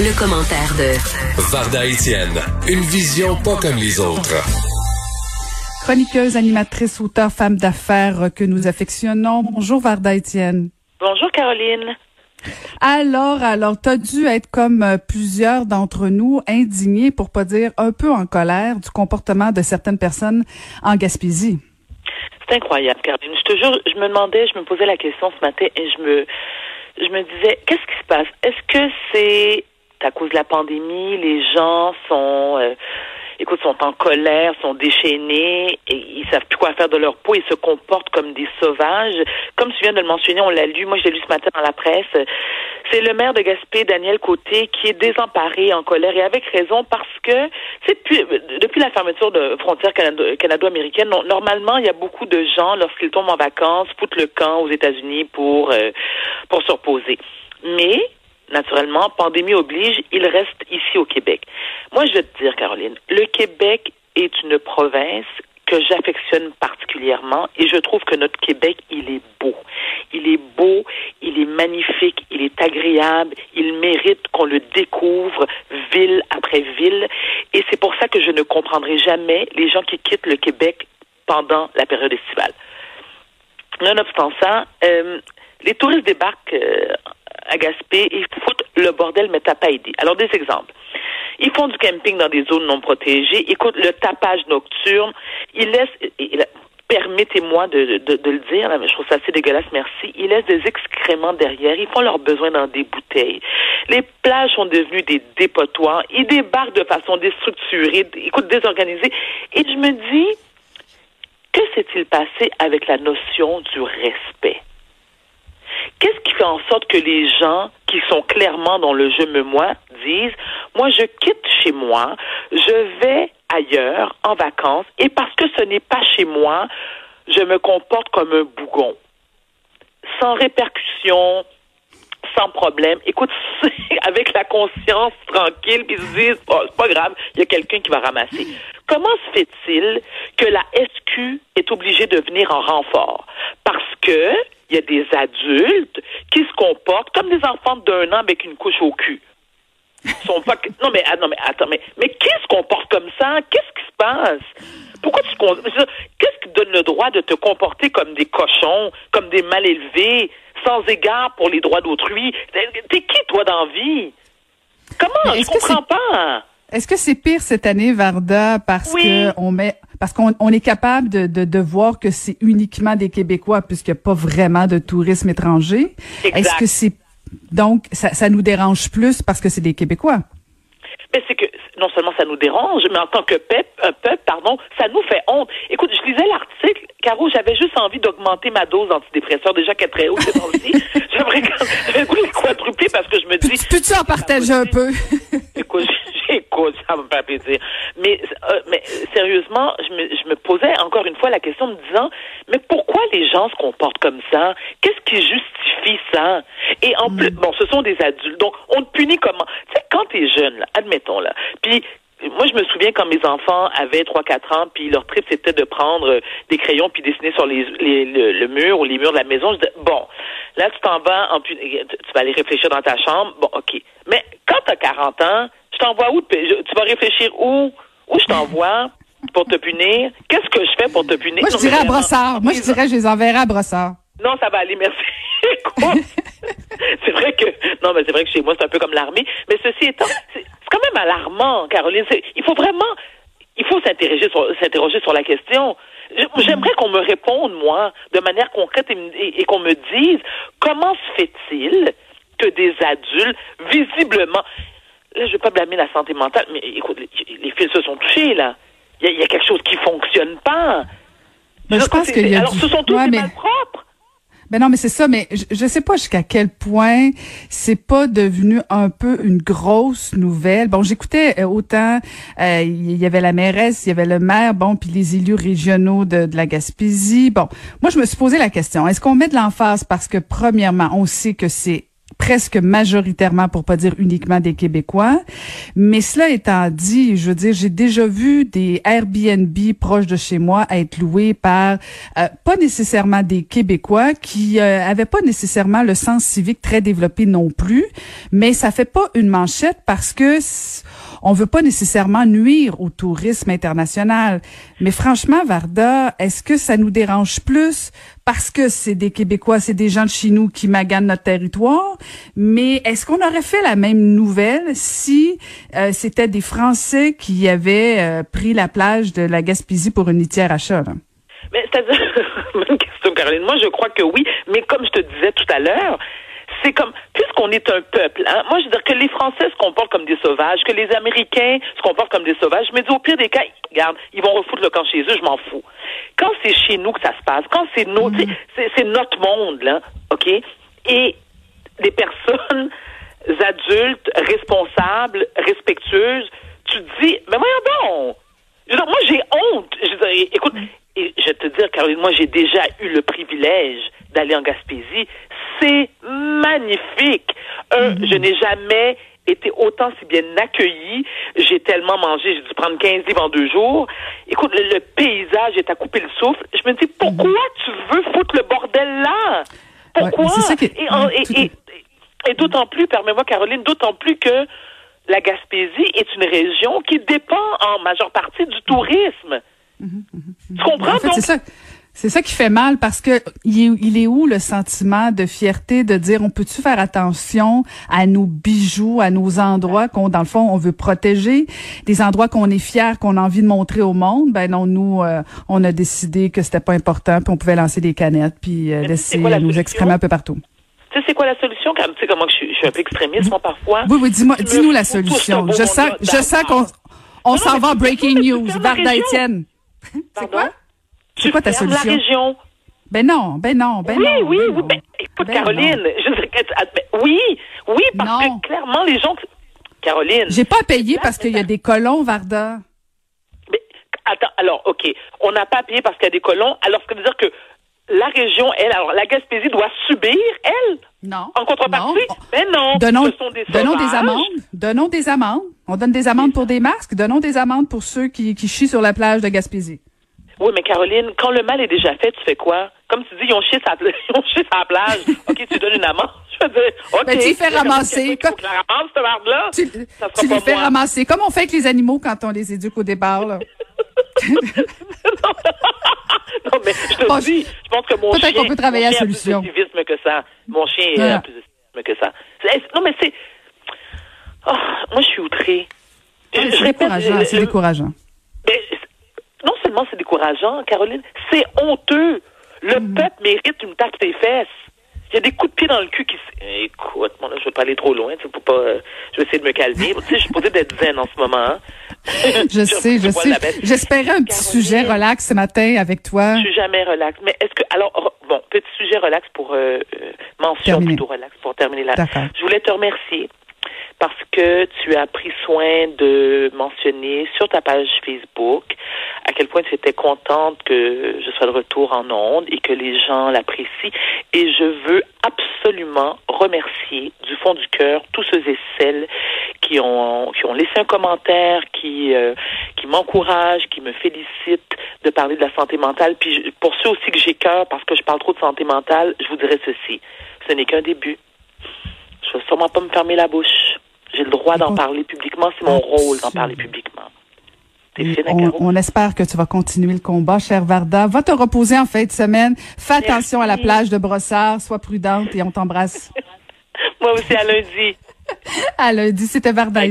Le, commentaire de Varda Etienne, une vision pas comme les autres. Chroniqueuse, animatrice, auteur, femme d'affaires que nous affectionnons. Bonjour Varda Etienne. Bonjour Caroline. Alors, alors, t'as dû être comme euh, plusieurs d'entre nous indignés, pour pas dire un peu en colère, du comportement de certaines personnes en Gaspésie. C'est incroyable, Caroline. Je te jure, je me demandais, je me posais la question ce matin et je me, je me disais, qu'est-ce qui se passe? Est-ce que c'est à cause de la pandémie, les gens sont, euh, écoute, sont en colère, sont déchaînés, et ils savent plus quoi faire de leur peau, ils se comportent comme des sauvages. Comme tu viens de le mentionner, on l'a lu, moi je l'ai lu ce matin dans la presse. C'est le maire de Gaspé, Daniel Côté, qui est désemparé, en colère, et avec raison, parce que, depuis, depuis la fermeture de frontières canado-américaines, normalement, il y a beaucoup de gens, lorsqu'ils tombent en vacances, foutent le camp aux États-Unis pour, euh, pour se reposer. Mais, naturellement, pandémie oblige, il reste ici au Québec. Moi, je vais te dire, Caroline, le Québec est une province que j'affectionne particulièrement et je trouve que notre Québec, il est beau. Il est beau, il est magnifique, il est agréable, il mérite qu'on le découvre ville après ville et c'est pour ça que je ne comprendrai jamais les gens qui quittent le Québec pendant la période estivale. Nonobstant ça, euh, les touristes débarquent euh, à Gaspé et foutent le bordel, mais t'as pas aidé. Alors, des exemples. Ils font du camping dans des zones non protégées. Écoute, le tapage nocturne. Ils laissent, permettez-moi de, de, de, le dire, je trouve ça assez dégueulasse, merci. Ils laissent des excréments derrière. Ils font leurs besoins dans des bouteilles. Les plages sont devenues des dépotoirs. Ils débarquent de façon déstructurée, écoute, désorganisée. Et je me dis, que s'est-il passé avec la notion du respect? Qu'est-ce qui fait en sorte que les gens qui sont clairement dans le je me moi disent moi je quitte chez moi, je vais ailleurs en vacances et parce que ce n'est pas chez moi, je me comporte comme un bougon. Sans répercussion, sans problème. Écoute, avec la conscience tranquille, puis se disent, oh, c'est pas grave, il y a quelqu'un qui va ramasser. Comment se fait-il que la SQ est obligée de venir en renfort? Parce que il y a des adultes qui se comportent comme des enfants d'un an avec une couche au cul. Sont pas... Non, mais, ah, non, mais attends, mais, mais qui se comporte comme ça? Qu'est-ce qui se passe? Pourquoi tu Qu'est-ce qui donne le droit de te comporter comme des cochons, comme des mal élevés, sans égard pour les droits d'autrui? T'es qui, toi, dans vie? Comment? Je comprends pas. Est-ce que c'est pire cette année, Varda, parce que on met parce qu'on on est capable de, de, de voir que c'est uniquement des Québécois puisqu'il n'y a pas vraiment de tourisme étranger. Est-ce que c'est donc ça, ça nous dérange plus parce que c'est des Québécois? Mais c'est que non seulement ça nous dérange, mais en tant que peuple, un peuple, pardon, ça nous fait honte. Écoute, je lisais l'article, Caro, j'avais juste envie d'augmenter ma dose d'antidépresseur, déjà qu'elle est très haute ces temps-ci. J'aimerais quadrupler parce que je me dis. Peux-tu en partager un peu? Ça me fait plaisir. Mais, euh, mais sérieusement, je me, je me posais encore une fois la question en me disant, mais pourquoi les gens se comportent comme ça? Qu'est-ce qui justifie ça? Et en plus, bon, ce sont des adultes. Donc, on te punit comment? Tu sais, quand t'es jeune, là, admettons, là, puis moi, je me souviens quand mes enfants avaient 3-4 ans, puis leur trip, c'était de prendre des crayons puis dessiner sur les, les le, mur ou les murs de la maison. Je disais, bon, là, tu t'en vas, en, tu vas aller réfléchir dans ta chambre. Bon, OK. Mais quand tu as 40 ans, où? Tu vas réfléchir où? Où je t'envoie pour te punir? Qu'est-ce que je fais pour te punir? Moi, je dirais à Brossard. Moi, je dirais, je les enverrai à Brossard. Non, ça va aller, merci. c'est vrai que non, mais c'est vrai que chez moi c'est un peu comme l'armée. Mais ceci étant, c'est quand même alarmant, Caroline. Il faut vraiment, il faut s'interroger sur, s'interroger sur la question. J'aimerais qu'on me réponde, moi, de manière concrète et, qu'on me dise comment se fait-il que des adultes, visiblement, là, je vais pas blâmer la santé mentale, mais écoute, les, fils se sont touchés, là. Il y, a quelque chose qui fonctionne pas. Mais je, pense que y a alors, ce sont tous des malpropres. Ben non, mais c'est ça, mais je, je sais pas jusqu'à quel point c'est pas devenu un peu une grosse nouvelle. Bon, j'écoutais euh, autant, euh, il y avait la mairesse, il y avait le maire, bon, puis les élus régionaux de, de la Gaspésie. Bon, moi, je me suis posé la question, est-ce qu'on met de l'emphase parce que, premièrement, on sait que c'est presque majoritairement, pour pas dire uniquement des Québécois. Mais cela étant dit, je veux dire, j'ai déjà vu des Airbnb proches de chez moi être loués par euh, pas nécessairement des Québécois qui euh, avaient pas nécessairement le sens civique très développé non plus, mais ça fait pas une manchette parce que on veut pas nécessairement nuire au tourisme international. Mais franchement, Varda, est-ce que ça nous dérange plus parce que c'est des Québécois, c'est des gens de chez nous qui maganent notre territoire? Mais est-ce qu'on aurait fait la même nouvelle si euh, c'était des Français qui avaient euh, pris la plage de la Gaspésie pour une litière achat? Là? Mais c'est-à-dire, question, Caroline. Moi, je crois que oui, mais comme je te disais tout à l'heure, c'est comme, puisqu'on est un peuple, hein, moi je veux dire que les Français se comportent comme des sauvages, que les Américains se comportent comme des sauvages, mais au pire des cas, regarde, ils vont refoutre le camp chez eux, je m'en fous. Quand c'est chez nous que ça se passe, quand c'est mm-hmm. c'est notre monde, là, OK? Et des personnes adultes, responsables, respectueuses, tu te dis, mais voyons donc! moi, j'ai honte. Je dis, écoute, et je vais te dire, Caroline, moi, j'ai déjà eu le privilège d'aller en Gaspésie. C'est magnifique. Un, mhm. je n'ai jamais été autant si bien accueilli. J'ai tellement mangé, j'ai dû prendre 15 livres en deux jours. Écoute, le, paysage est à couper le souffle. Je me dis, pourquoi mhm. tu veux foutre le bordel là? Pourquoi? et, et d'autant plus, permets-moi, Caroline, d'autant plus que la Gaspésie est une région qui dépend en majeure partie du tourisme. Tu comprends? c'est ça. C'est ça qui fait mal parce que il est, où le sentiment de fierté de dire on peut-tu faire attention à nos bijoux, à nos endroits qu'on dans le fond on veut protéger, des endroits qu'on est fier, qu'on a envie de montrer au monde? Ben non, nous euh, on a décidé que c'était pas important, puis on pouvait lancer des canettes puis euh, laisser nos excréments un peu partout. Tu sais, c'est quoi la solution? Tu sais comment je suis, je suis un peu extrémiste, moi, parfois. Oui, oui, dis-moi, dis-nous la solution. Je sens, je sens qu'on, on s'en va breaking news. Varda Étienne. C'est quoi? C'est quoi ta solution? La région. Ben non, ben non, ben oui, non. Oui, ben oui, ben, écoute, ben Caroline, je ben, oui, oui, parce que clairement, les gens. Caroline. J'ai pas à payer parce qu'il y a des colons, Varda. Mais, attends, alors, OK. On n'a pas à payer parce qu'il y a des colons. Alors, ce que veut dire que la région, elle, alors la Gaspésie doit subir, elle, non, en contrepartie? Mais non, donnons, des donnons des amendes. Donnons des amendes. On donne des amendes pour des masques. Donnons des amendes pour ceux qui, qui chient sur la plage de Gaspésie. Oui, mais Caroline, quand le mal est déjà fait, tu fais quoi? Comme tu dis, ils ont chié sa, ils ont chié sa plage. OK, tu donnes une amende. Je veux dire, OK. Mais tu les fais ramasser. Comme... là tu, tu les fais ramasser. Comme on fait avec les animaux quand on les éduque au départ, là. non, mais je te dis, je pense que mon chien, qu'on peut travailler à la solution. plus de civisme que ça. Mon chien voilà. a plus de civisme que ça. Non, mais c'est... Oh, moi, je suis outrée. C'est décourageant, c'est décourageant. Mais, c'est décourageant, Caroline, c'est honteux. Le mm. peuple mérite une tape des fesses. Il y a des coups de pied dans le cul qui... Écoute, moi, là, je vais pas aller trop loin, tu pour pas... Euh, je vais essayer de me calmer. tu sais, je suis posée d'être zen en ce moment. Hein. je, sais, je sais. J'espérais un petit sujet relax ce matin avec toi. Je suis jamais relax. Mais est-ce que... Alors, bon, petit sujet relax pour... Euh, euh mention plutôt relax pour terminer là. Je voulais te remercier parce que tu as pris soin de mentionner sur ta page Facebook à quel point tu étais contente que je sois de retour en ondes et que les gens l'apprécient. Et je veux absolument remercier du fond du cœur tous ceux et celles qui ont qui ont laissé un commentaire, qui euh, qui m'encouragent, qui me félicitent de parler de la santé mentale. Puis pour ceux aussi que j'ai cœur parce que je parle trop de santé mentale, je vous dirais ceci ce n'est qu'un début. Je ne vais sûrement pas me fermer la bouche. J'ai le droit d'en parler publiquement. C'est mon rôle d'en parler publiquement. On, on, espère que tu vas continuer le combat, cher Varda. Va te reposer en fin de semaine. Fais attention à la plage de Brossard. Sois prudente et on t'embrasse. Moi aussi, à lundi. à lundi, c'était Varda.